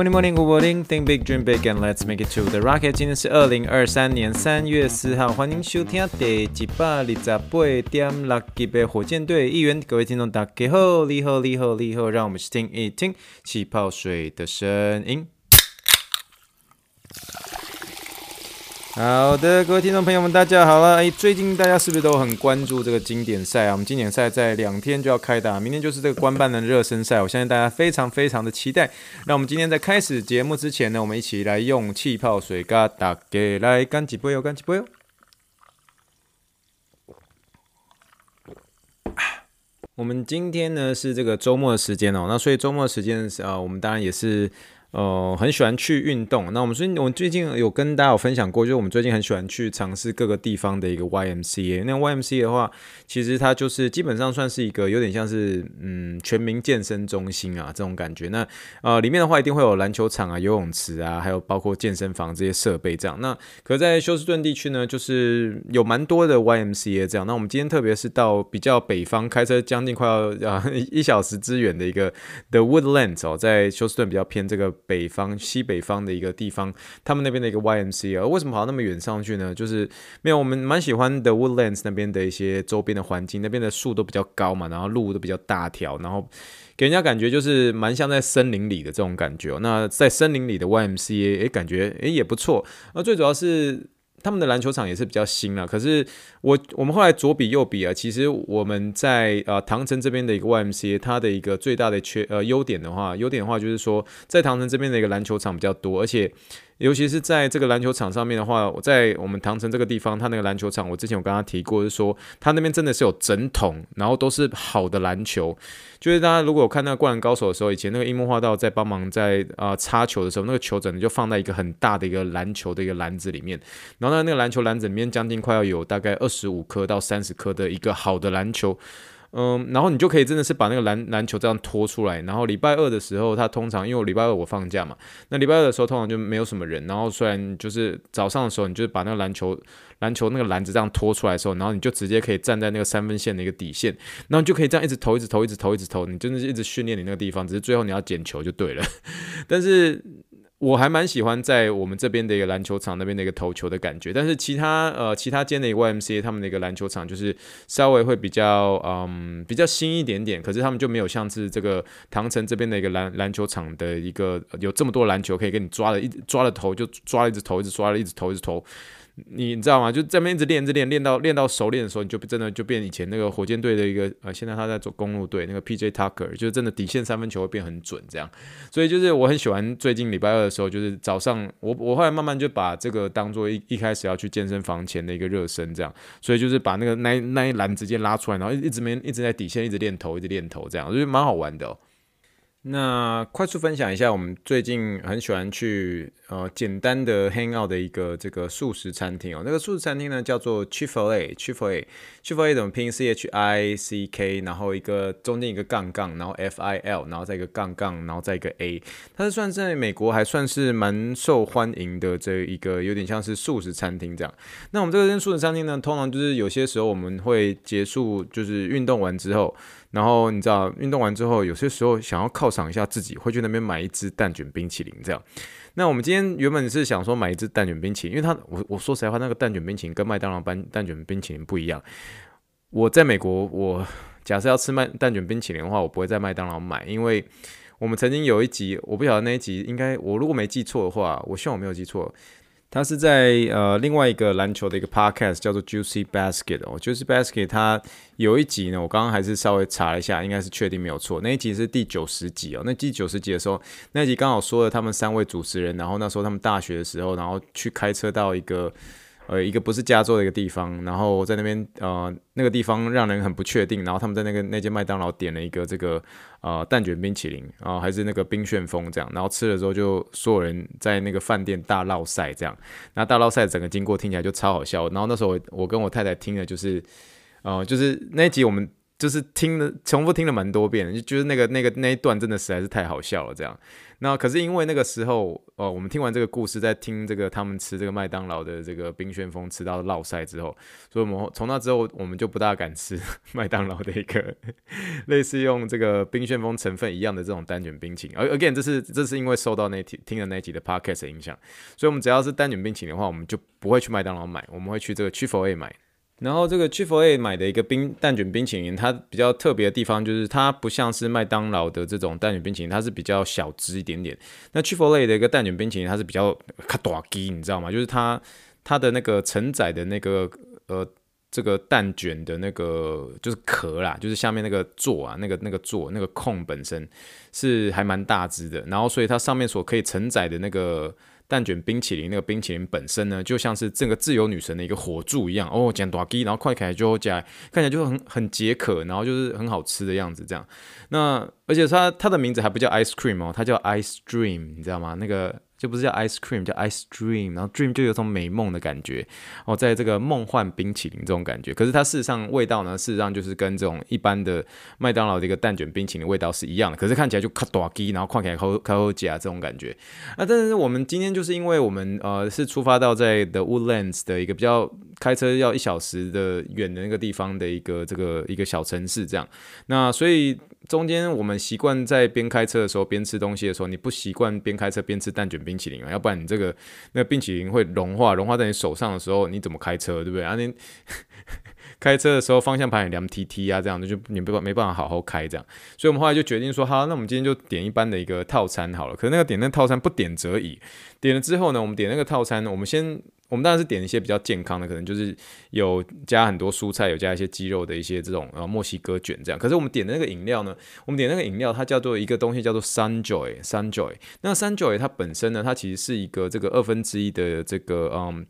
Morning, morning, good morning. Think big, dream big, and let's make it to the rocket. 今天是二零二三年三月四号，欢迎收听第一百二十八点六级的火箭队一员。各位听众，大家好，你好，你好，你好，让我们去听一听气泡水的声音。好的，各位听众朋友们，大家好了。诶，最近大家是不是都很关注这个经典赛啊？我们经典赛在两天就要开打，明天就是这个官办的热身赛。我相信大家非常非常的期待。那我们今天在开始节目之前呢，我们一起来用气泡水嘎打给来干几杯哟，干几杯哟。我们今天呢是这个周末的时间哦，那所以周末的时间啊，我们当然也是。呃，很喜欢去运动。那我们最近，我们最近有跟大家有分享过，就是我们最近很喜欢去尝试各个地方的一个 YMCA。那 YMCA 的话，其实它就是基本上算是一个有点像是嗯全民健身中心啊这种感觉。那呃里面的话一定会有篮球场啊、游泳池啊，还有包括健身房这些设备这样。那可在休斯顿地区呢，就是有蛮多的 YMCA 这样。那我们今天特别是到比较北方，开车将近快要啊一小时之远的一个 The Woodlands 哦，在休斯顿比较偏这个。北方、西北方的一个地方，他们那边的一个 YMCA，为什么跑到那么远上去呢？就是没有我们蛮喜欢的 Woodlands 那边的一些周边的环境，那边的树都比较高嘛，然后路都比较大条，然后给人家感觉就是蛮像在森林里的这种感觉。那在森林里的 YMCA，诶，感觉诶也不错。那最主要是。他们的篮球场也是比较新了，可是我我们后来左比右比啊，其实我们在呃唐城这边的一个 YMC，它的一个最大的缺呃优点的话，优点的话就是说在唐城这边的一个篮球场比较多，而且。尤其是在这个篮球场上面的话，我在我们唐城这个地方，他那个篮球场，我之前有跟他提过，是说他那边真的是有整桶，然后都是好的篮球。就是大家如果看那个灌篮高手的时候，以前那个樱木花道在帮忙在啊、呃、插球的时候，那个球整个就放在一个很大的一个篮球的一个篮子里面，然后呢那个篮球篮子里面将近快要有大概二十五颗到三十颗的一个好的篮球。嗯，然后你就可以真的是把那个篮篮球这样拖出来，然后礼拜二的时候，他通常因为我礼拜二我放假嘛，那礼拜二的时候通常就没有什么人，然后虽然就是早上的时候，你就是把那个篮球篮球那个篮子这样拖出来的时候，然后你就直接可以站在那个三分线的一个底线，然后就可以这样一直投，一直投，一直投，一直投，你真的是一直训练你那个地方，只是最后你要捡球就对了，但是。我还蛮喜欢在我们这边的一个篮球场那边的一个投球的感觉，但是其他呃其他间的一个 YMCA 他们的一个篮球场就是稍微会比较嗯比较新一点点，可是他们就没有像是这个唐城这边的一个篮篮球场的一个有这么多篮球可以给你抓了，一抓了头就抓了一直投，一直抓了一直投，一直投。你你知道吗？就这边一直练，一直练，练到练到熟练的时候，你就真的就变以前那个火箭队的一个呃，现在他在做公路队那个 PJ Tucker，就是真的底线三分球会变很准这样。所以就是我很喜欢最近礼拜二的时候，就是早上我我后来慢慢就把这个当做一一开始要去健身房前的一个热身这样。所以就是把那个那那一栏直接拉出来，然后一直没一直在底线一直练投，一直练投这样，我觉得蛮好玩的。那快速分享一下，我们最近很喜欢去呃简单的 hang out 的一个这个素食餐厅哦。那个素食餐厅呢叫做 Chick-fil-A，Chick-fil-A，Chick-fil-A 怎么拼？C H I C K，然后一个中间一个杠杠，然后 F I L，然后再一个杠杠，然后再一个 A。它是算在美国还算是蛮受欢迎的这一个有点像是素食餐厅这样。那我们这个素食餐厅呢，通常就是有些时候我们会结束就是运动完之后。然后你知道，运动完之后，有些时候想要犒赏一下自己，会去那边买一支蛋卷冰淇淋这样。那我们今天原本是想说买一支蛋卷冰淇淋，因为它我我说实在话，那个蛋卷冰淇淋跟麦当劳般蛋卷冰淇淋不一样。我在美国，我假设要吃麦蛋卷冰淇淋的话，我不会在麦当劳买，因为我们曾经有一集，我不晓得那一集应该我如果没记错的话，我希望我没有记错。他是在呃另外一个篮球的一个 podcast 叫做 Juicy Basket 哦，Juicy Basket 他有一集呢，我刚刚还是稍微查了一下，应该是确定没有错，那一集是第九十集哦。那第九十集的时候，那集刚好说了他们三位主持人，然后那时候他们大学的时候，然后去开车到一个。呃，一个不是加州的一个地方，然后在那边呃那个地方让人很不确定，然后他们在那个那间麦当劳点了一个这个呃蛋卷冰淇淋啊、呃，还是那个冰旋风这样，然后吃了之后就所有人在那个饭店大闹赛这样，那大闹赛整个经过听起来就超好笑，然后那时候我我跟我太太听的就是呃就是那一集我们就是听了重复听了蛮多遍，就就是那个那个那一段真的实在是太好笑了，这样。那可是因为那个时候，哦，我们听完这个故事，在听这个他们吃这个麦当劳的这个冰旋风吃到落赛之后，所以我们从那之后我们就不大敢吃麦当劳的一个类似用这个冰旋风成分一样的这种单卷冰淇淋。而 again，这是这是因为受到那听听了那集的 podcast 影响，所以我们只要是单卷冰淇淋的话，我们就不会去麦当劳买，我们会去这个 Chick-fil-A 买。然后这个 Chick-fil-A 买的一个冰蛋卷冰淇淋，它比较特别的地方就是它不像是麦当劳的这种蛋卷冰淇淋，它是比较小只一点点。那 Chick-fil-A 的一个蛋卷冰淇淋，它是比较卡大鸡，你知道吗？就是它它的那个承载的那个呃这个蛋卷的那个就是壳啦，就是下面那个座啊，那个那个座那个空本身是还蛮大只的，然后所以它上面所可以承载的那个。蛋卷冰淇淋那个冰淇淋本身呢，就像是这个自由女神的一个火柱一样哦，讲大鸡，然后快起来就加，看起来就很很解渴，然后就是很好吃的样子这样。那而且它它的名字还不叫 ice cream 哦，它叫 ice dream，你知道吗？那个。就不是叫 ice cream，叫 ice dream，然后 dream 就有种美梦的感觉哦，在这个梦幻冰淇淋这种感觉，可是它事实上味道呢，事实上就是跟这种一般的麦当劳的一个蛋卷冰淇淋味道是一样的，可是看起来就卡大鸡，然后看起来烤烤好夹这种感觉。那、但是我们今天就是因为我们呃是出发到在 The Woodlands 的一个比较开车要一小时的远的那个地方的一个这个一个小城市这样，那所以。中间我们习惯在边开车的时候边吃东西的时候，你不习惯边开车边吃蛋卷冰淇淋啊，要不然你这个 那冰淇淋会融化，融化在你手上的时候，你怎么开车，对不对啊？你 开车的时候方向盘也凉踢踢啊，这样的就你没办没办法好好开这样，所以我们后来就决定说，好，那我们今天就点一般的一个套餐好了。可是那个点那套餐不点则已，点了之后呢，我们点那个套餐，我们先。我们当然是点一些比较健康的，可能就是有加很多蔬菜，有加一些鸡肉的一些这种呃墨西哥卷这样。可是我们点的那个饮料呢，我们点那个饮料它叫做一个东西叫做 Sunjoy，Sunjoy。那 Sunjoy 它本身呢，它其实是一个这个二分之一的这个嗯。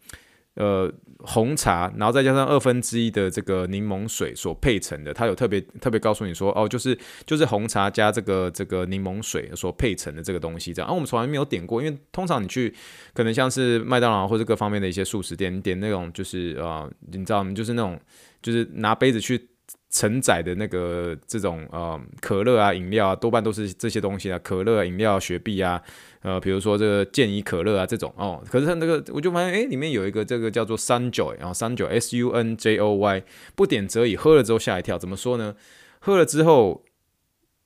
呃，红茶，然后再加上二分之一的这个柠檬水所配成的，它有特别特别告诉你说，哦，就是就是红茶加这个这个柠檬水所配成的这个东西，这样。啊，我们从来没有点过，因为通常你去可能像是麦当劳或者各方面的一些速食店，你点那种就是呃，你知道吗？就是那种就是拿杯子去。承载的那个这种呃可乐啊饮料啊，多半都是这些东西啊，可乐啊饮料、雪碧啊，呃比如说这个健怡可乐啊这种哦，可是它那个我就发现哎里面有一个这个叫做 Sunjoy，然后 Sunjoy S U N J O Y 不点则已，喝了之后吓一跳，怎么说呢？喝了之后，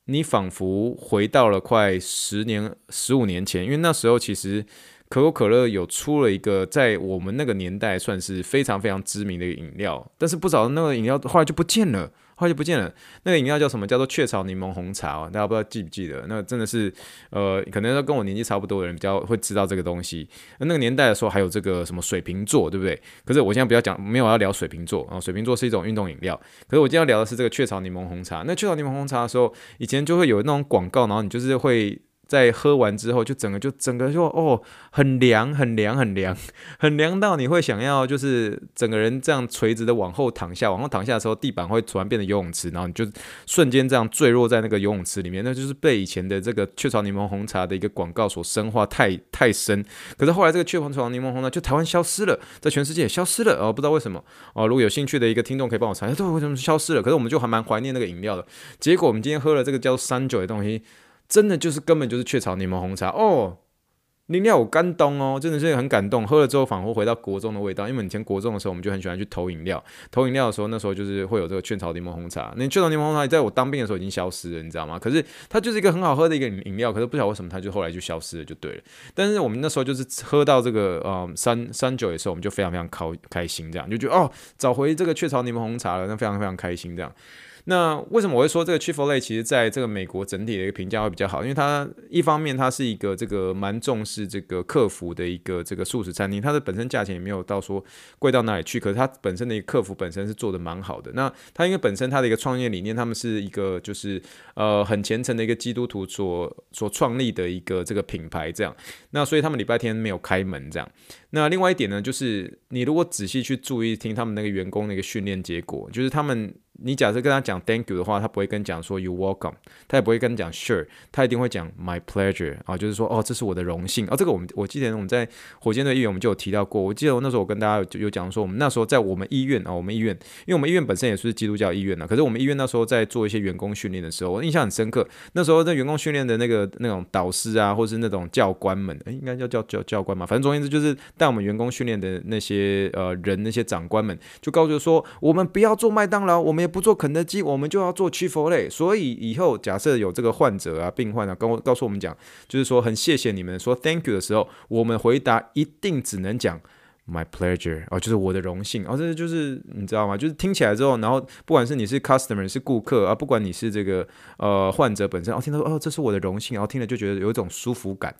你仿佛回到了快十年、十五年前，因为那时候其实。可口可乐有出了一个在我们那个年代算是非常非常知名的一个饮料，但是不知道那个饮料后来就不见了，好久不见了。那个饮料叫什么？叫做雀巢柠檬红茶哦，大家不知道记不记得？那真的是呃，可能跟我年纪差不多的人比较会知道这个东西。那个年代的时候还有这个什么水瓶座，对不对？可是我现在不要讲，没有要聊水瓶座啊。水瓶座是一种运动饮料，可是我今天要聊的是这个雀巢柠檬红茶。那雀巢柠檬红茶的时候，以前就会有那种广告，然后你就是会。在喝完之后，就整个就整个就哦，很凉，很凉，很凉，很凉到你会想要就是整个人这样垂直的往后躺下，往后躺下的时候，地板会突然变得游泳池，然后你就瞬间这样坠落在那个游泳池里面，那就是被以前的这个雀巢柠檬红茶的一个广告所深化太 太深。可是后来这个雀巢柠檬红茶，就台湾消失了，在全世界也消失了哦，不知道为什么哦。如果有兴趣的一个听众可以帮我查一下，这为什么消失了？可是我们就还蛮怀念那个饮料的。结果我们今天喝了这个叫三九的东西。真的就是根本就是雀巢柠檬红茶哦，饮料我感动哦，真的是很感动。喝了之后仿佛回到国中的味道，因为以前国中的时候我们就很喜欢去投饮料，投饮料的时候那时候就是会有这个雀巢柠檬红茶。那雀巢柠檬红茶在我当兵的时候已经消失了，你知道吗？可是它就是一个很好喝的一个饮料，可是不晓得为什么它就后来就消失了，就对了。但是我们那时候就是喝到这个呃三三九的时候，我们就非常非常开开心，这样就觉得哦，找回这个雀巢柠檬红茶了，那非常非常开心这样。那为什么我会说这个 Chick-fil-A 其实在这个美国整体的一个评价会比较好？因为它一方面它是一个这个蛮重视这个客服的一个这个素食餐厅，它的本身价钱也没有到说贵到哪里去，可是它本身的一个客服本身是做的蛮好的。那它因为本身它的一个创业理念，他们是一个就是呃很虔诚的一个基督徒所所创立的一个这个品牌这样，那所以他们礼拜天没有开门这样。那另外一点呢，就是你如果仔细去注意听他们那个员工的一个训练结果，就是他们。你假设跟他讲 Thank you 的话，他不会跟你讲说 You welcome，他也不会跟你讲 Sure，他一定会讲 My pleasure 啊，就是说哦，这是我的荣幸啊。这个我们我记得我们在火箭队医院我们就有提到过。我记得我那时候我跟大家有有讲说，我们那时候在我们医院啊，我们医院，因为我们医院本身也是基督教医院呢，可是我们医院那时候在做一些员工训练的时候，我印象很深刻。那时候在员工训练的那个那种导师啊，或是那种教官们，诶，应该叫叫叫教官嘛，反正总而言之就是带我们员工训练的那些呃人，那些长官们就告诉说，我们不要做麦当劳，我们不做肯德基。我们就要做 Chick-fil-A，所以以后假设有这个患者啊、病患啊，跟我告诉我们讲，就是说很谢谢你们说 Thank you 的时候，我们回答一定只能讲 My pleasure 哦，就是我的荣幸。哦，这就是你知道吗？就是听起来之后，然后不管是你是 customer 是顾客啊，不管你是这个呃患者本身，哦，听到哦，这是我的荣幸，然后听了就觉得有一种舒服感。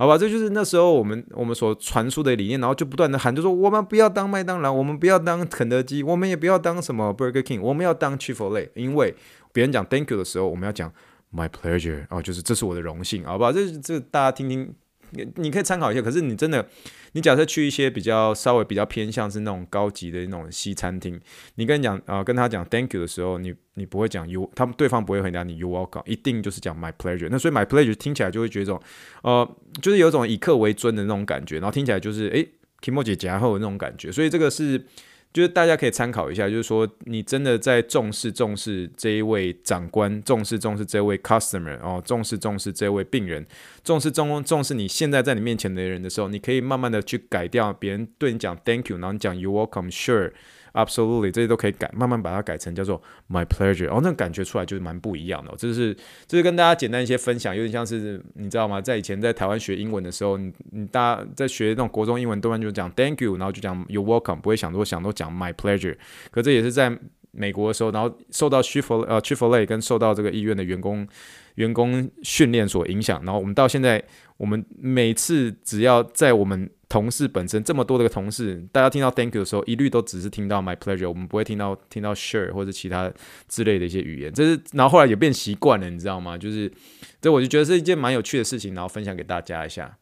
好吧，这就是那时候我们我们所传输的理念，然后就不断的喊，就说我们不要当麦当劳，我们不要当肯德基，我们也不要当什么 Burger King，我们要当 Chick-fil-A，因为别人讲 Thank you 的时候，我们要讲 My pleasure，哦，就是这是我的荣幸，好吧，这这大家听听。你你可以参考一下，可是你真的，你假设去一些比较稍微比较偏向是那种高级的那种西餐厅，你跟你讲啊、呃，跟他讲 Thank you 的时候，你你不会讲 You，他们对方不会回答你 You welcome，一定就是讲 My pleasure。那所以 My pleasure 听起来就会觉得种，呃，就是有种以客为尊的那种感觉，然后听起来就是诶 Kimo 姐夹后的那种感觉，所以这个是。就是大家可以参考一下，就是说你真的在重视重视这一位长官，重视重视这位 customer 哦，重视重视这位病人，重视重重视你现在在你面前的人的时候，你可以慢慢的去改掉别人对你讲 thank you，然后你讲 you welcome sure。Absolutely，这些都可以改，慢慢把它改成叫做 My pleasure，哦，那感觉出来就是蛮不一样的。这是这是跟大家简单一些分享，有点像是你知道吗？在以前在台湾学英文的时候，你你大家在学那种国中英文，多半就讲 Thank you，然后就讲 You welcome，不会想多想多讲 My pleasure。可这也是在美国的时候，然后受到 c h i f o l 呃 c h i f o l 跟受到这个医院的员工员工训练所影响，然后我们到现在，我们每次只要在我们同事本身这么多的个同事，大家听到 Thank you 的时候，一律都只是听到 My pleasure，我们不会听到听到 Sure 或者其他之类的一些语言。这是然后后来也变习惯了，你知道吗？就是这我就觉得是一件蛮有趣的事情，然后分享给大家一下。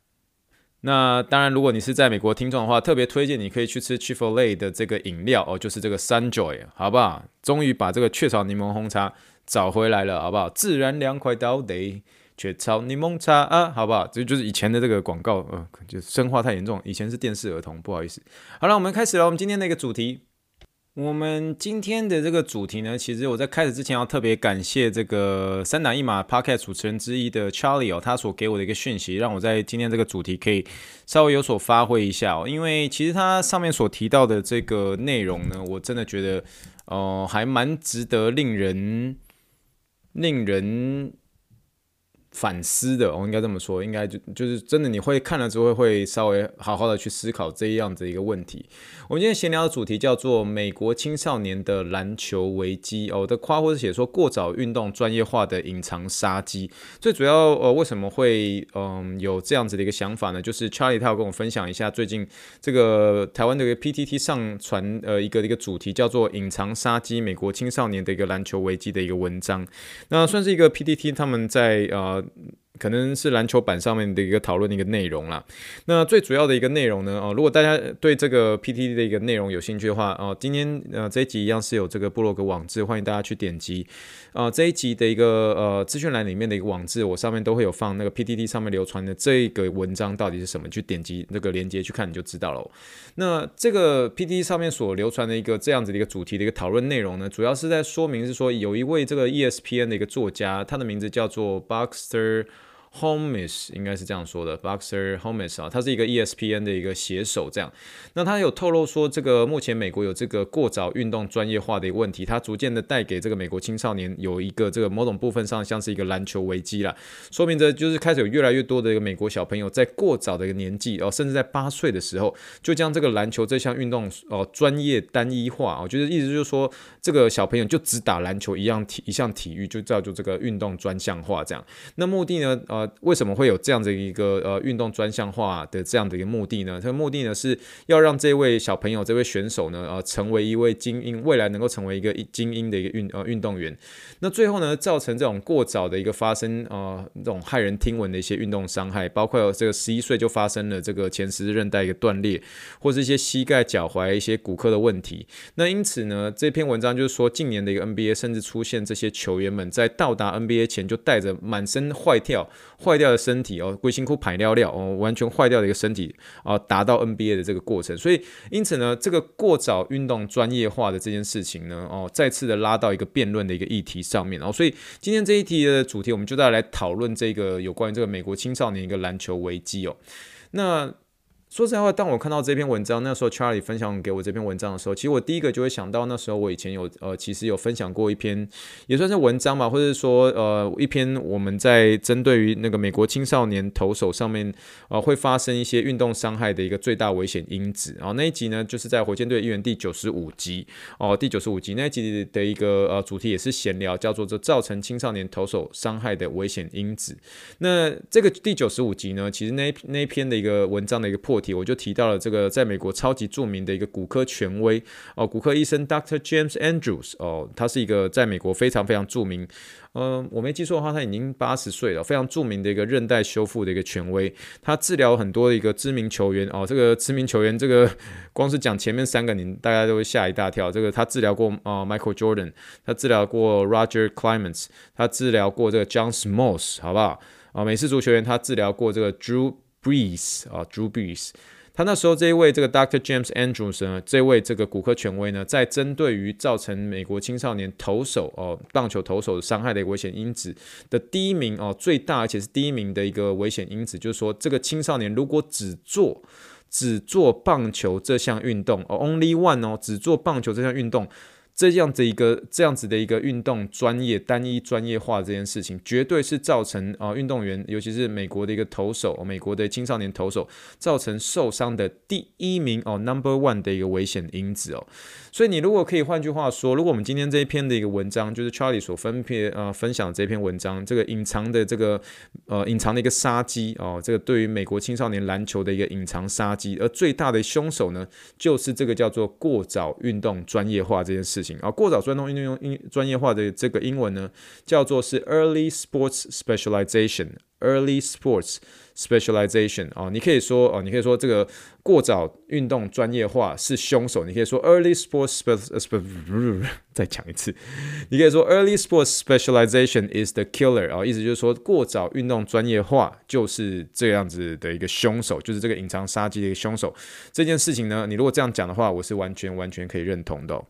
那当然，如果你是在美国听众的话，特别推荐你可以去吃 Chick-fil-A 的这个饮料哦，就是这个 Sunjoy，好不好？终于把这个雀巢柠檬红茶找回来了，好不好？自然凉快到底。雀巢柠檬茶啊，好不好？这就是以前的这个广告，呃，就生化太严重。以前是电视儿童，不好意思。好了，我们开始了。我们今天的一个主题，我们今天的这个主题呢，其实我在开始之前要特别感谢这个三打一码 Podcast 主持人之一的 Charlie 哦，他所给我的一个讯息，让我在今天这个主题可以稍微有所发挥一下哦。因为其实他上面所提到的这个内容呢，我真的觉得，哦、还蛮值得令人令人。反思的，我应该这么说，应该就就是真的，你会看了之后会稍微好好的去思考这样子一个问题。我们今天闲聊的主题叫做美国青少年的篮球危机哦，我的夸或是写说过早运动专业化的隐藏杀机。最主要呃，为什么会嗯有这样子的一个想法呢？就是 Charlie 他要跟我分享一下最近这个台湾的一个 PTT 上传呃一个一个主题叫做隐藏杀机美国青少年的一个篮球危机的一个文章。那算是一个 PTT 他们在呃。可能是篮球板上面的一个讨论的一个内容啦。那最主要的一个内容呢，哦，如果大家对这个 PTT 的一个内容有兴趣的话，哦，今天呃这一集一样是有这个部落格网址，欢迎大家去点击。啊，这一集的一个呃资讯栏里面的一个网志，我上面都会有放那个 PPT 上面流传的这个文章到底是什么，去点击那个链接去看你就知道了。那这个 PPT 上面所流传的一个这样子的一个主题的一个讨论内容呢，主要是在说明是说有一位这个 ESPN 的一个作家，他的名字叫做 BUXTER。Holmes 应该是这样说的，Boxer Holmes 啊，他是一个 ESPN 的一个写手，这样。那他有透露说，这个目前美国有这个过早运动专业化的一个问题，他逐渐的带给这个美国青少年有一个这个某种部分上像是一个篮球危机啦，说明着就是开始有越来越多的一个美国小朋友在过早的一个年纪哦，甚至在八岁的时候就将这个篮球这项运动哦专业单一化，我觉得意思就是说这个小朋友就只打篮球一样体一项体育就叫做这个运动专项化这样。那目的呢？呃，为什么会有这样的一个呃运动专项化的这样的一个目的呢？这个目的呢是要让这位小朋友、这位选手呢，呃，成为一位精英，未来能够成为一个精英的一个运呃运动员。那最后呢，造成这种过早的一个发生，呃，这种骇人听闻的一些运动伤害，包括这个十一岁就发生了这个前十字韧带一个断裂，或是一些膝盖、脚踝一些骨科的问题。那因此呢，这篇文章就是说，近年的一个 NBA 甚至出现这些球员们在到达 NBA 前就带着满身坏跳、坏掉的身体哦，龟辛苦排尿尿哦，完全坏掉的一个身体啊，达到 NBA 的这个过程。所以，因此呢，这个过早运动专业化的这件事情呢，哦，再次的拉到一个辩论的一个议题上面。哦，所以今天这一题的主题，我们就再来讨论这个有关于这个美国青少年一个篮球危机哦。那说实在话，当我看到这篇文章，那时候 Charlie 分享给我这篇文章的时候，其实我第一个就会想到，那时候我以前有呃，其实有分享过一篇，也算是文章吧，或者说呃，一篇我们在针对于那个美国青少年投手上面呃，会发生一些运动伤害的一个最大危险因子。然后那一集呢，就是在火箭队议员第九十五集哦，第九十五集那一集的一个呃主题也是闲聊，叫做这造成青少年投手伤害的危险因子。那这个第九十五集呢，其实那那一篇的一个文章的一个破。题我就提到了这个，在美国超级著名的一个骨科权威哦，骨科医生 Dr. James Andrews 哦，他是一个在美国非常非常著名，嗯、我没记错的话，他已经八十岁了，非常著名的一个韧带修复的一个权威，他治疗很多的一个知名球员哦，这个知名球员，这个光是讲前面三个，您大家都会吓一大跳。这个他治疗过啊、Michael Jordan，他治疗过 Roger Clemens，他治疗过这个 John Smoltz，好不好？啊、美式足球员他治疗过这个 Drew。Brees 啊，Drew Brees，他那时候这一位这个 Dr. James Andrews 呢，这位这个骨科权威呢，在针对于造成美国青少年投手哦，棒球投手伤害的一个危险因子的第一名哦，最大而且是第一名的一个危险因子，就是说这个青少年如果只做只做棒球这项运动哦，Only One 哦，只做棒球这项运动。这样子一个这样子的一个运动专业单一专业化这件事情，绝对是造成啊、运动员，尤其是美国的一个投手，美国的青少年投手造成受伤的第一名哦，Number One 的一个危险因子哦。所以你如果可以换句话说，如果我们今天这一篇的一个文章，就是 Charlie 所分配呃分享的这篇文章，这个隐藏的这个呃隐藏的一个杀机哦，这个对于美国青少年篮球的一个隐藏杀机，而最大的凶手呢，就是这个叫做过早运动专业化这件事情。啊，过早专动运动用专业化的这个英文呢，叫做是 early sports specialization，early sports specialization 啊，你可以说哦，你可以说这个过早运动专业化是凶手，你可以说 early sports spe 再讲一次，你可以说 early sports specialization is the killer 啊，意思就是说过早运动专业化就是这样子的一个凶手，就是这个隐藏杀机的一个凶手。这件事情呢，你如果这样讲的话，我是完全完全可以认同的。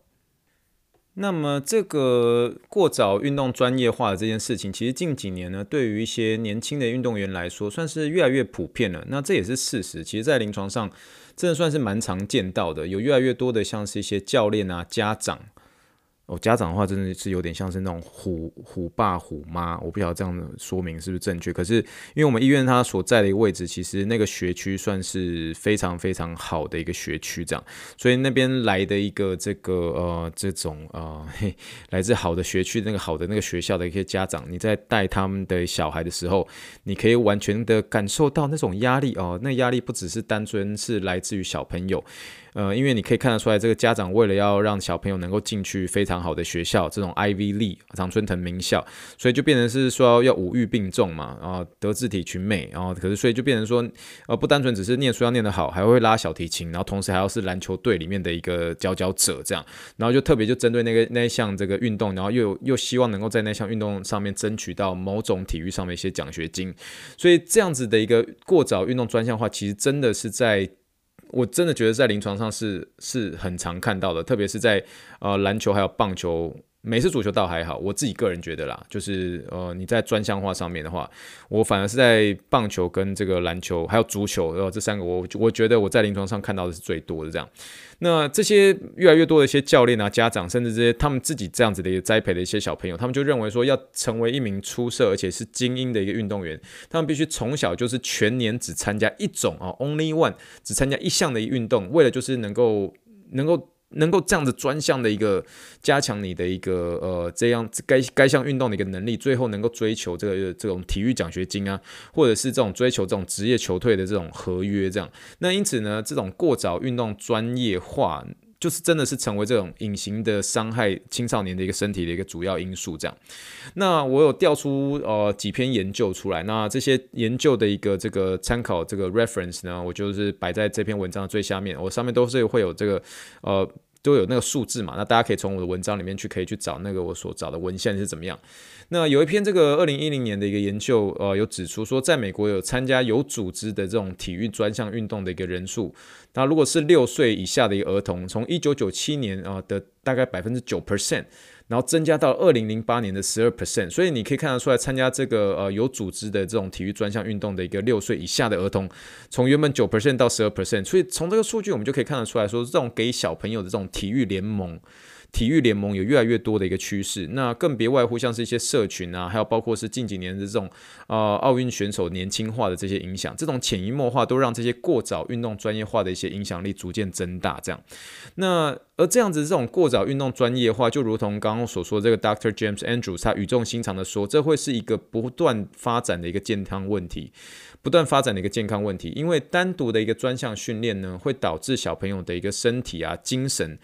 那么，这个过早运动专业化的这件事情，其实近几年呢，对于一些年轻的运动员来说，算是越来越普遍了。那这也是事实。其实，在临床上，真的算是蛮常见到的。有越来越多的，像是一些教练啊、家长。哦，家长的话真的是有点像是那种虎虎爸虎妈，我不晓得这样的说明是不是正确。可是因为我们医院它所在的一个位置，其实那个学区算是非常非常好的一个学区，这样，所以那边来的一个这个呃这种呃嘿来自好的学区那个好的那个学校的一些家长，你在带他们的小孩的时候，你可以完全的感受到那种压力哦，那压力不只是单纯是来自于小朋友。呃，因为你可以看得出来，这个家长为了要让小朋友能够进去非常好的学校，这种 ivl 常春藤名校，所以就变成是说要五育并重嘛，然后德智体群美，然后可是所以就变成说，呃，不单纯只是念书要念得好，还会拉小提琴，然后同时还要是篮球队里面的一个佼佼者这样，然后就特别就针对那个那一项这个运动，然后又又希望能够在那项运动上面争取到某种体育上面一些奖学金，所以这样子的一个过早运动专项化，其实真的是在。我真的觉得在临床上是是很常看到的，特别是在呃篮球还有棒球。美式足球倒还好，我自己个人觉得啦，就是呃你在专项化上面的话，我反而是在棒球跟这个篮球还有足球，呃这三个我我觉得我在临床上看到的是最多的这样。那这些越来越多的一些教练啊、家长，甚至这些他们自己这样子的一个栽培的一些小朋友，他们就认为说要成为一名出色而且是精英的一个运动员，他们必须从小就是全年只参加一种啊，only one，只参加一项的运动，为了就是能够能够。能够这样子专项的一个加强你的一个呃这样该该项运动的一个能力，最后能够追求这个这种体育奖学金啊，或者是这种追求这种职业球队的这种合约这样。那因此呢，这种过早运动专业化，就是真的是成为这种隐形的伤害青少年的一个身体的一个主要因素这样。那我有调出呃几篇研究出来，那这些研究的一个这个参考这个 reference 呢，我就是摆在这篇文章的最下面，我上面都是会有这个呃。都有那个数字嘛，那大家可以从我的文章里面去可以去找那个我所找的文献是怎么样。那有一篇这个二零一零年的一个研究，呃，有指出说，在美国有参加有组织的这种体育专项运动的一个人数，那如果是六岁以下的一个儿童，从一九九七年啊的大概百分之九 percent。然后增加到二零零八年的十二 percent，所以你可以看得出来，参加这个呃有组织的这种体育专项运动的一个六岁以下的儿童，从原本九 percent 到十二 percent，所以从这个数据我们就可以看得出来说，这种给小朋友的这种体育联盟。体育联盟有越来越多的一个趋势，那更别外乎像是一些社群啊，还有包括是近几年的这种呃奥运选手年轻化的这些影响，这种潜移默化都让这些过早运动专业化的一些影响力逐渐增大。这样，那而这样子这种过早运动专业化，就如同刚刚所说的这个 Dr. James Andrews 他语重心长的说，这会是一个不断发展的一个健康问题，不断发展的一个健康问题，因为单独的一个专项训练呢，会导致小朋友的一个身体啊、精神。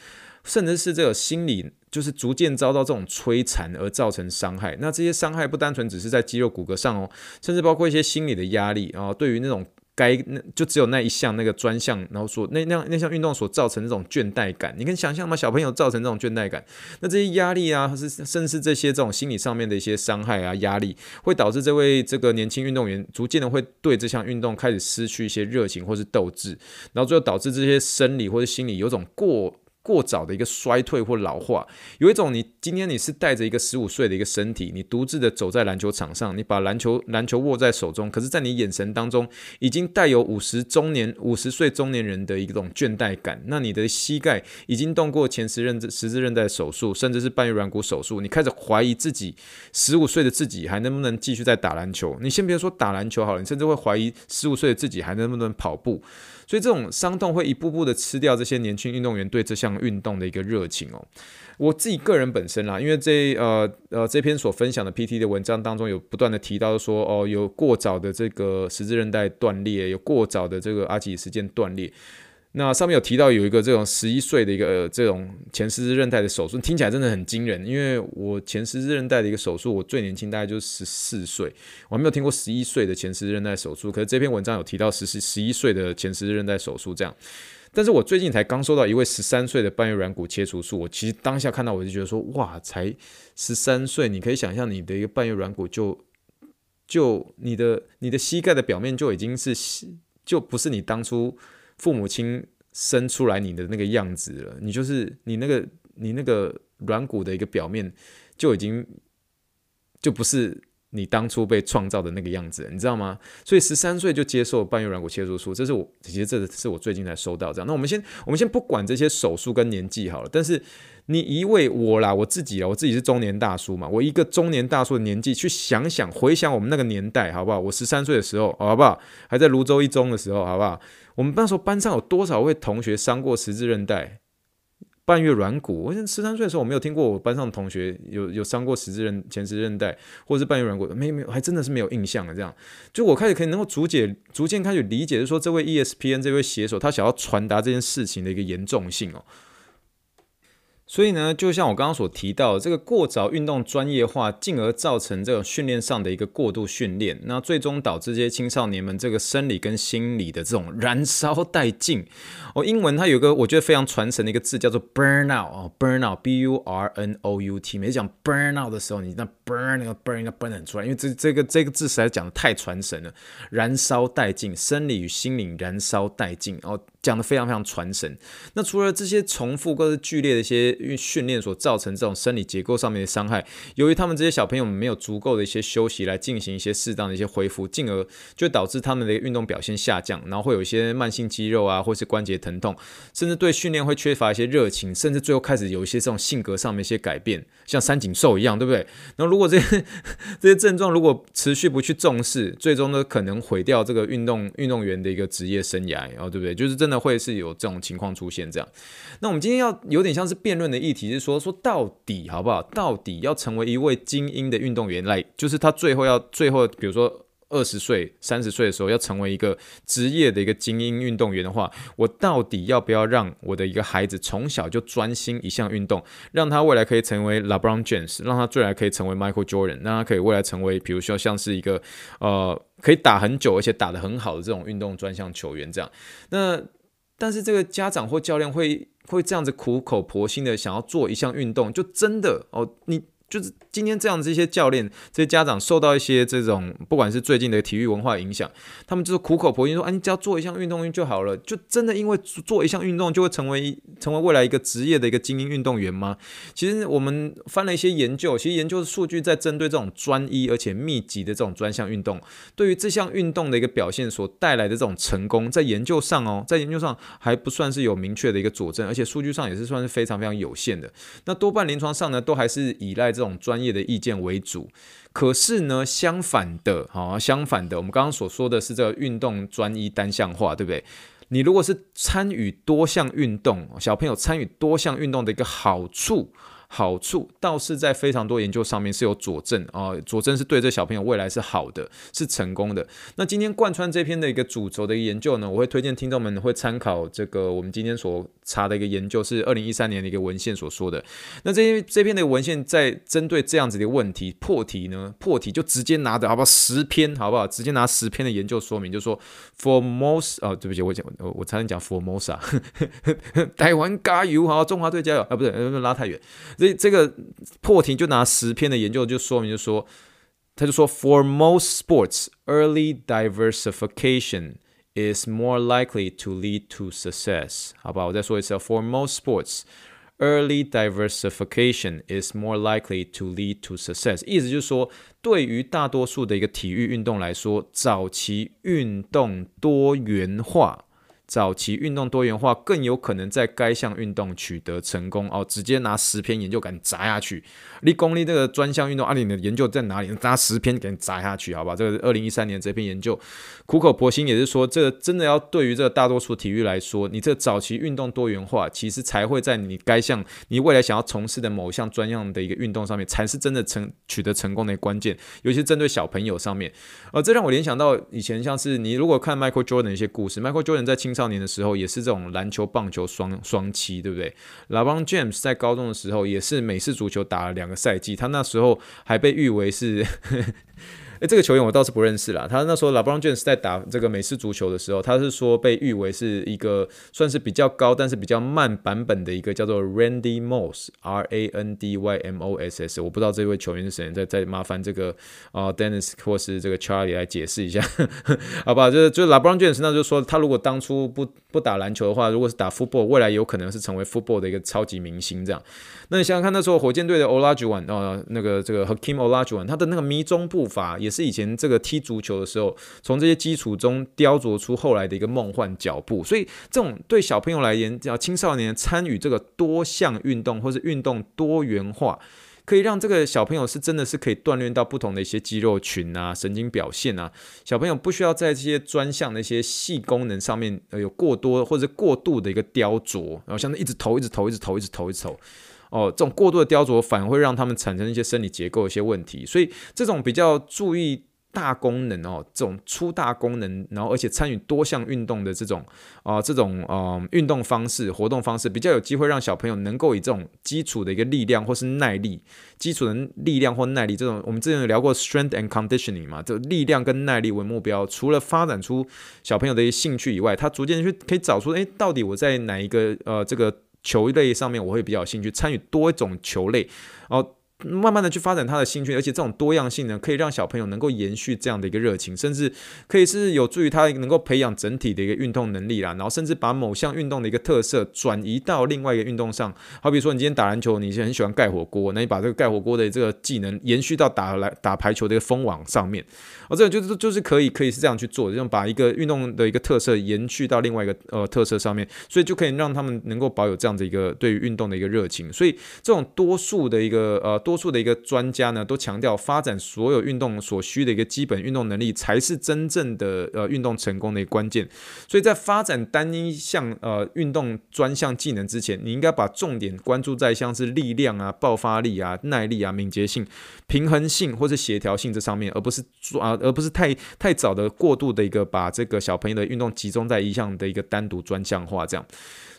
甚至是这个心理，就是逐渐遭到这种摧残而造成伤害。那这些伤害不单纯只是在肌肉骨骼上哦，甚至包括一些心理的压力啊。对于那种该那就只有那一项那个专项，然后所那那那项运动所造成的这种倦怠感，你可以想象吗？小朋友造成这种倦怠感，那这些压力啊，是甚至这些这种心理上面的一些伤害啊、压力，会导致这位这个年轻运动员逐渐的会对这项运动开始失去一些热情或是斗志，然后最后导致这些生理或者心理有种过。过早的一个衰退或老化，有一种你今天你是带着一个十五岁的一个身体，你独自的走在篮球场上，你把篮球篮球握在手中，可是，在你眼神当中已经带有五十中年五十岁中年人的一种倦怠感。那你的膝盖已经动过前十字十字韧带手术，甚至是半月软骨手术，你开始怀疑自己十五岁的自己还能不能继续再打篮球？你先别说打篮球好了，你甚至会怀疑十五岁的自己还能不能跑步。所以这种伤痛会一步步的吃掉这些年轻运动员对这项运动的一个热情哦。我自己个人本身啦，因为这呃呃这篇所分享的 PT 的文章当中有不断的提到说哦，有过早的这个十字韧带断裂，有过早的这个阿基时间断裂。那上面有提到有一个这种十一岁的一个、呃、这种前十字韧带的手术，听起来真的很惊人。因为我前十字韧带的一个手术，我最年轻大概就是十四岁，我还没有听过十一岁的前十字韧带手术。可是这篇文章有提到十十十一岁的前十字韧带手术这样。但是我最近才刚收到一位十三岁的半月软骨切除术，我其实当下看到我就觉得说，哇，才十三岁，你可以想象你的一个半月软骨就就你的你的膝盖的表面就已经是就不是你当初。父母亲生出来你的那个样子了，你就是你那个你那个软骨的一个表面就已经就不是你当初被创造的那个样子，你知道吗？所以十三岁就接受半月软骨切除术，这是我其实这是我最近才收到这样。那我们先我们先不管这些手术跟年纪好了，但是。你一位我啦，我自己啦，我自己是中年大叔嘛，我一个中年大叔的年纪去想想回想我们那个年代，好不好？我十三岁的时候，好不好？还在泸州一中的时候，好不好？我们那时候班上有多少位同学伤过十字韧带、半月软骨？我十三岁的时候，我没有听过我班上的同学有有伤过十字韧前十字韧带或者是半月软骨，没有没有，还真的是没有印象的。这样，就我开始可以能够逐渐逐渐开始理解，就是说这位 ESPN 这位写手他想要传达这件事情的一个严重性哦。所以呢，就像我刚刚所提到，这个过早运动专业化，进而造成这种训练上的一个过度训练，那最终导致这些青少年们这个生理跟心理的这种燃烧殆尽。哦，英文它有个我觉得非常传神的一个字叫做 burnout 哦，burnout，b u r n o u t。每次讲 burnout 的时候，你那 burn 那个 burn 应该 burn 很出来，因为这这个这个字实在讲的太传神了，燃烧殆尽，生理与心灵燃烧殆尽哦。讲得非常非常传神。那除了这些重复或者剧烈的一些训练所造成这种生理结构上面的伤害，由于他们这些小朋友没有足够的一些休息来进行一些适当的一些恢复，进而就导致他们的运动表现下降，然后会有一些慢性肌肉啊，或是关节疼痛，甚至对训练会缺乏一些热情，甚至最后开始有一些这种性格上面一些改变，像三井寿一样，对不对？那如果这些 这些症状如果持续不去重视，最终呢可能毁掉这个运动运动员的一个职业生涯，然后对不对？就是真的。会是有这种情况出现这样。那我们今天要有点像是辩论的议题，是说说到底好不好？到底要成为一位精英的运动员来，就是他最后要最后，比如说。二十岁、三十岁的时候要成为一个职业的一个精英运动员的话，我到底要不要让我的一个孩子从小就专心一项运动，让他未来可以成为 LeBron James，让他未来可以成为 Michael Jordan，让他可以未来成为，比如说像是一个呃可以打很久而且打得很好的这种运动专项球员这样。那但是这个家长或教练会会这样子苦口婆心的想要做一项运动，就真的哦你。就是今天这样子，一些教练、这些家长受到一些这种，不管是最近的体育文化影响，他们就是苦口婆心说：“啊，你只要做一项运动就好了。”就真的因为做一项运动就会成为成为未来一个职业的一个精英运动员吗？其实我们翻了一些研究，其实研究的数据在针对这种专一而且密集的这种专项运动，对于这项运动的一个表现所带来的这种成功，在研究上哦，在研究上还不算是有明确的一个佐证，而且数据上也是算是非常非常有限的。那多半临床上呢，都还是依赖这种。专业的意见为主，可是呢，相反的，好，相反的，我们刚刚所说的是这个运动专一单项化，对不对？你如果是参与多项运动，小朋友参与多项运动的一个好处。好处倒是在非常多研究上面是有佐证啊、佐证是对这小朋友未来是好的，是成功的。那今天贯穿这篇的一个主轴的研究呢，我会推荐听众们会参考这个我们今天所查的一个研究，是二零一三年的一个文献所说的。那这些这篇的文献在针对这样子的问题破题呢，破题就直接拿着好不好十篇好不好？直接拿十篇的研究说明，就说 For most 啊、对不起，我讲我我才能讲 Formosa，台湾加油好，中华队加油啊，不对，拉太远。这这个破题就拿十篇的研究就说明，就说他就说，For most sports, early diversification is more likely to lead to success。好吧，我再说一次，For most sports, early diversification is more likely to lead to success。意思就是说，对于大多数的一个体育运动来说，早期运动多元化。 早期运动多元化更有可能在该项运动取得成功哦，直接拿十篇研究给砸下去。立功立这个专项运动，啊，你的研究在哪里？拿十篇给你砸下去，好吧？这个是二零一三年这篇研究，苦口婆心也是说，这个真的要对于这个大多数体育来说，你这早期运动多元化，其实才会在你该项你未来想要从事的某项专项的一个运动上面，才是真的成取得成功的关键。尤其是针对小朋友上面，呃，这让我联想到以前像是你如果看 Michael Jordan 一些故事，Michael Jordan 在青少年的时候也是这种篮球、棒球双双栖，对不对？LeBron James 在高中的时候也是美式足球打了两个赛季，他那时候还被誉为是。诶，这个球员我倒是不认识啦。他那时候 LeBron James 在打这个美式足球的时候，他是说被誉为是一个算是比较高，但是比较慢版本的一个叫做 Randy Moss，R A N D Y M O S S。我不知道这位球员是谁，再再麻烦这个啊、Dennis 或是这个 Charlie 来解释一下，好吧？就是就是 LeBron James 那就是说，他如果当初不不打篮球的话，如果是打 football，未来有可能是成为 football 的一个超级明星这样。那你想想看，那时候火箭队的 Olajuwon 啊、那个这个 Hakeem Olajuwon，他的那个迷踪步伐。也是以前这个踢足球的时候，从这些基础中雕琢出后来的一个梦幻脚步。所以，这种对小朋友来言，叫青少年参与这个多项运动，或是运动多元化，可以让这个小朋友是真的是可以锻炼到不同的一些肌肉群啊、神经表现啊。小朋友不需要在这些专项的一些细功能上面呃有过多或者过度的一个雕琢，然后像那一直投、一直投、一直投、一直投、一直投。哦，这种过度的雕琢反而会让他们产生一些生理结构一些问题，所以这种比较注意大功能哦，这种粗大功能，然后而且参与多项运动的这种啊、这种啊、呃、运动方式、活动方式，比较有机会让小朋友能够以这种基础的一个力量或是耐力，基础的力量或耐力这种，我们之前有聊过 strength and conditioning 嘛，就力量跟耐力为目标，除了发展出小朋友的一些兴趣以外，他逐渐去可以找出，诶，到底我在哪一个呃这个。球类上面我会比较有兴趣，参与多一种球类，哦。慢慢的去发展他的兴趣，而且这种多样性呢，可以让小朋友能够延续这样的一个热情，甚至可以是有助于他能够培养整体的一个运动能力啦。然后甚至把某项运动的一个特色转移到另外一个运动上。好比说，你今天打篮球，你是很喜欢盖火锅，那你把这个盖火锅的这个技能延续到打来打排球的一个封网上面。哦，这个就是就是可以可以是这样去做，这种把一个运动的一个特色延续到另外一个呃特色上面，所以就可以让他们能够保有这样的一个对于运动的一个热情。所以这种多数的一个呃。多数的一个专家呢都强调，发展所有运动所需的一个基本运动能力，才是真正的呃运动成功的一个关键。所以在发展单一项呃运动专项技能之前，你应该把重点关注在像是力量啊、爆发力啊、耐力啊、敏捷性、平衡性或是协调性这上面，而不是啊，而不是太太早的过度的一个把这个小朋友的运动集中在一项的一个单独专项化这样。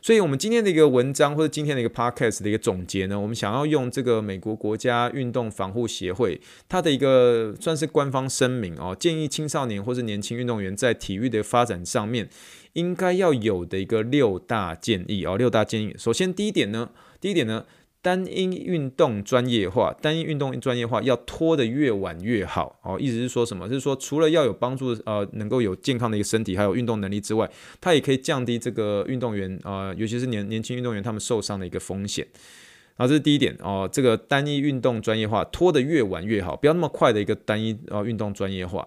所以，我们今天的一个文章或者今天的一个 podcast 的一个总结呢，我们想要用这个美国国家运动防护协会它的一个算是官方声明哦，建议青少年或是年轻运动员在体育的发展上面应该要有的一个六大建议哦，六大建议。首先，第一点呢，第一点呢。单一运动专业化，单一运动专业化要拖得越晚越好哦。意思是说什么？就是说，除了要有帮助，呃，能够有健康的一个身体，还有运动能力之外，它也可以降低这个运动员、呃，尤其是年年轻运动员他们受伤的一个风险。啊，这是第一点哦。这个单一运动专业化拖得越晚越好，不要那么快的一个单一呃运动专业化。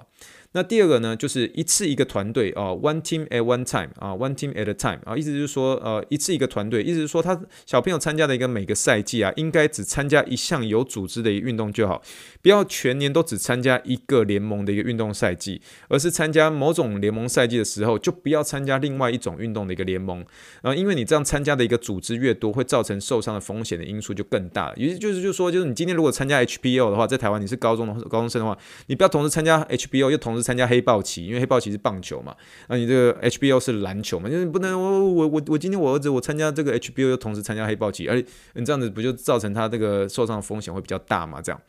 那第二个呢，就是一次一个团队哦，one team at one time 啊，one team at a time 啊，意思就是说，呃，一次一个团队，意思是说，他小朋友参加的一个每个赛季啊，应该只参加一项有组织的一个运动就好，不要全年都只参加一个联盟的一个运动赛季，而是参加某种联盟赛季的时候，就不要参加另外一种运动的一个联盟，啊，因为你这样参加的一个组织越多，会造成受伤的风险的因素就更大了。也就是就是说，就是你今天如果参加 HBO 的话，在台湾你是高中的高中生的话，你不要同时参加 HBO 又同时。参加黑豹旗，因为黑豹旗是棒球嘛，那你这个 HBO 是篮球嘛，就是不能我我我我今天我儿子我参加这个 HBO，又同时参加黑豹旗，而且你这样子不就造成他这个受伤的风险会比较大嘛？这样，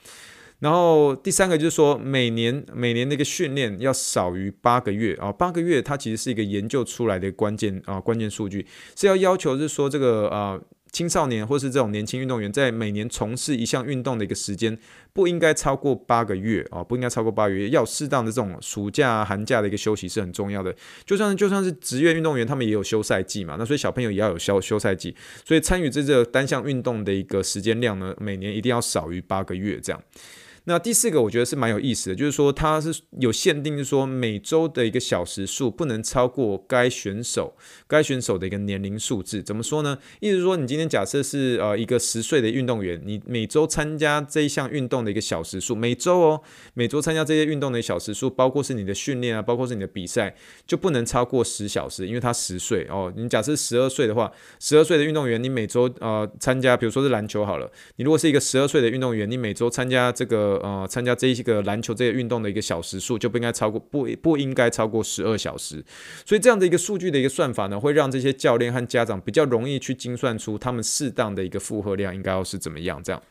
然后第三个就是说每年每年那个训练要少于八个月啊，八个月它其实是一个研究出来的关键啊关键数据是要要求是说这个啊。青少年或是这种年轻运动员，在每年从事一项运动的一个时间，不应该超过八个月啊，不应该超过八个月，要适当的这种暑假、寒假的一个休息是很重要的。就算就算是职业运动员，他们也有休赛季嘛，那所以小朋友也要有休休赛季，所以参与这个单项运动的一个时间量呢，每年一定要少于八个月这样。那第四个我觉得是蛮有意思的，就是说它是有限定，就是说每周的一个小时数不能超过该选手该选手的一个年龄数字。怎么说呢？意思是说，你今天假设是呃一个十岁的运动员，你每周参加这一项运动的一个小时数，每周哦，每周参加这些运动的小时数，包括是你的训练啊，包括是你的比赛，就不能超过十小时，因为他十岁哦。你假设十二岁的话，十二岁的运动员，你每周呃参加，比如说是篮球好了，你如果是一个十二岁的运动员，你每周参加这个。呃，参加这一个篮球这个运动的一个小时数就不应该超过不不应该超过十二小时，所以这样的一个数据的一个算法呢，会让这些教练和家长比较容易去精算出他们适当的一个负荷量应该要是怎么样。这样，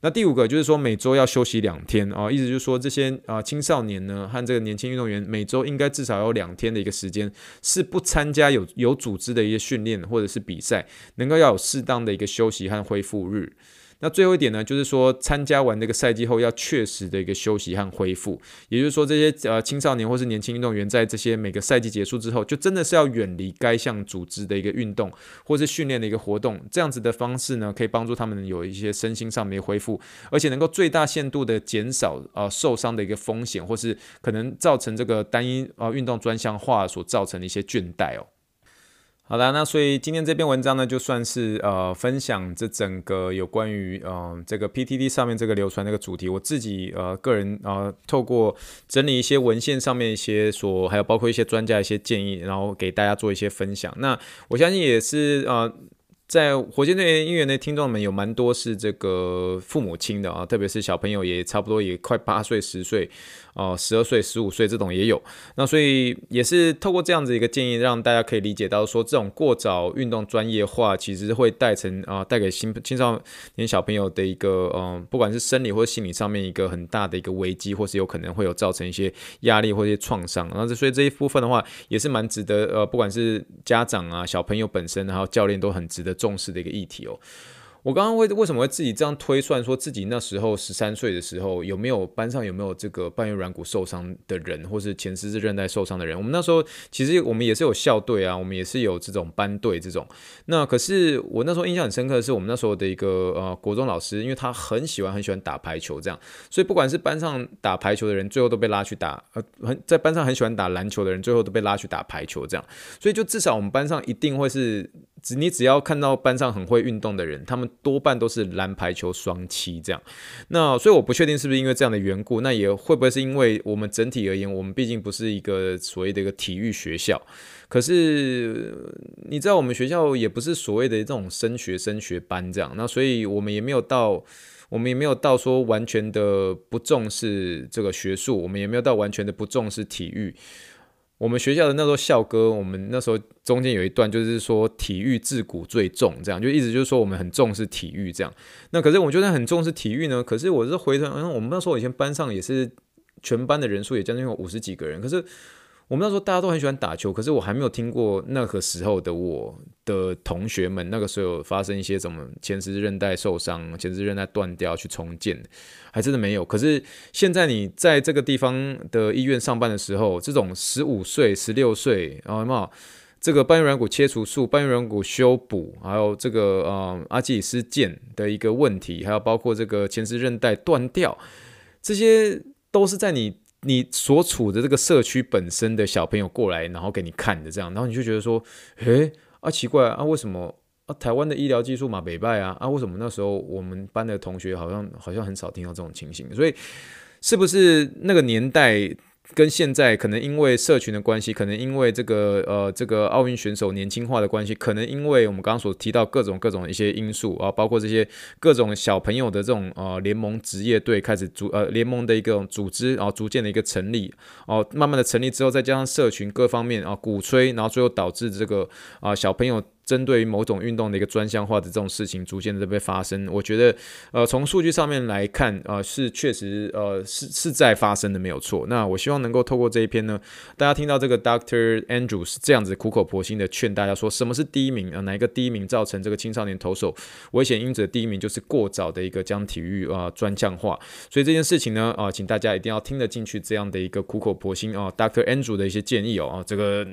那第五个就是说每周要休息两天啊，意思就是说这些啊青少年呢和这个年轻运动员每周应该至少有两天的一个时间是不参加有有组织的一些训练或者是比赛，能够要有适当的一个休息和恢复日。那最后一点呢，就是说参加完这个赛季后要确实的一个休息和恢复，也就是说这些呃青少年或是年轻运动员在这些每个赛季结束之后，就真的是要远离该项组织的一个运动或是训练的一个活动，这样子的方式呢，可以帮助他们有一些身心上面恢复，而且能够最大限度的减少呃受伤的一个风险，或是可能造成这个单一呃运动专项化所造成的一些倦怠哦。好啦，那所以今天这篇文章呢，就算是呃分享这整个有关于呃这个 PTT 上面这个流传这个主题，我自己呃个人呃透过整理一些文献上面一些所，还有包括一些专家一些建议，然后给大家做一些分享。那我相信也是呃。在火箭队音乐的听众们有蛮多是这个父母亲的啊，特别是小朋友也差不多也快八岁、十岁，哦，十二岁、十五岁这种也有。那所以也是透过这样子一个建议，让大家可以理解到说，这种过早运动专业化其实会带成啊，带给新青少年小朋友的一个嗯，不管是生理或心理上面一个很大的一个危机，或是有可能会有造成一些压力或一些创伤。然后所以这一部分的话，也是蛮值得呃，不管是家长啊、小朋友本身，还有教练都很值得。重视的一个议题哦。我刚刚为为什么会自己这样推算，说自己那时候十三岁的时候有没有班上有没有这个半月软骨受伤的人，或是前十字韧带受伤的人？我们那时候其实我们也是有校队啊，我们也是有这种班队这种。那可是我那时候印象很深刻的是，我们那时候的一个呃国中老师，因为他很喜欢很喜欢打排球这样，所以不管是班上打排球的人，最后都被拉去打呃很在班上很喜欢打篮球的人，最后都被拉去打排球这样。所以就至少我们班上一定会是。只你只要看到班上很会运动的人，他们多半都是篮排球双七这样。那所以我不确定是不是因为这样的缘故，那也会不会是因为我们整体而言，我们毕竟不是一个所谓的一个体育学校。可是你知道，我们学校也不是所谓的这种升学升学班这样，那所以我们也没有到，我们也没有到说完全的不重视这个学术，我们也没有到完全的不重视体育。我们学校的那时候校歌，我们那时候中间有一段就是说体育自古最重，这样就意思就是说我们很重视体育这样。那可是我觉得很重视体育呢，可是我是回头，嗯，我们那时候以前班上也是全班的人数也将近有五十几个人，可是。我们那时候大家都很喜欢打球，可是我还没有听过那个时候的我的同学们，那个时候发生一些什么前十字韧带受伤、前十字韧带断掉去重建，还真的没有。可是现在你在这个地方的医院上班的时候，这种十五岁、十六岁，然后什么这个半月软骨切除术、半月软骨修补，还有这个呃阿基里斯腱的一个问题，还有包括这个前十字韧带断掉，这些都是在你。你所处的这个社区本身的小朋友过来，然后给你看的这样，然后你就觉得说，诶，啊奇怪啊，为什么啊台湾的医疗技术嘛北败啊，啊为什么那时候我们班的同学好像好像很少听到这种情形，所以是不是那个年代？跟现在可能因为社群的关系，可能因为这个呃这个奥运选手年轻化的关系，可能因为我们刚刚所提到各种各种一些因素啊，包括这些各种小朋友的这种呃联盟职业队开始组呃联盟的一个组织，然后逐渐的一个成立哦，慢慢的成立之后，再加上社群各方面啊鼓吹，然后最后导致这个啊小朋友。针对于某种运动的一个专项化的这种事情，逐渐的被发生。我觉得，呃，从数据上面来看，呃，是确实，呃，是是在发生的，没有错。那我希望能够透过这一篇呢，大家听到这个 Doctor Andrews 这样子苦口婆心的劝大家说，什么是第一名啊？哪一个第一名造成这个青少年投手危险因子的第一名，就是过早的一个将体育啊专项化。所以这件事情呢，啊，请大家一定要听得进去这样的一个苦口婆心啊 Doctor Andrew 的一些建议哦，啊，这个。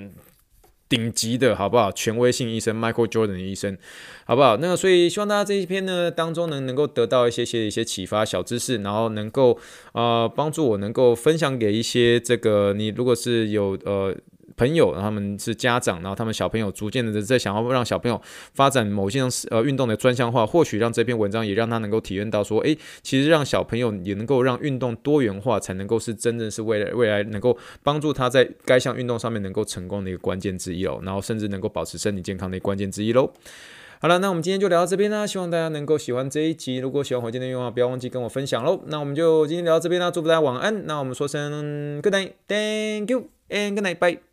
顶级的好不好？权威性医生 Michael Jordan 医生，好不好？那，所以希望大家这一篇呢当中能，能够得到一些些一些启发小知识，然后能够呃帮助我能够分享给一些这个你如果是有呃。朋友，他们是家长，然后他们小朋友逐渐的在想要让小朋友发展某些呃运动的专项化，或许让这篇文章也让他能够体验到说，诶，其实让小朋友也能够让运动多元化，才能够是真正是未来未来能够帮助他在该项运动上面能够成功的一个关键之一哦，然后甚至能够保持身体健康的一个关键之一喽。好了，那我们今天就聊到这边啦，希望大家能够喜欢这一集。如果喜欢火箭的内容，不要忘记跟我分享喽。那我们就今天聊到这边啦，祝福大家晚安。那我们说声 Good night，Thank you and Good night，bye。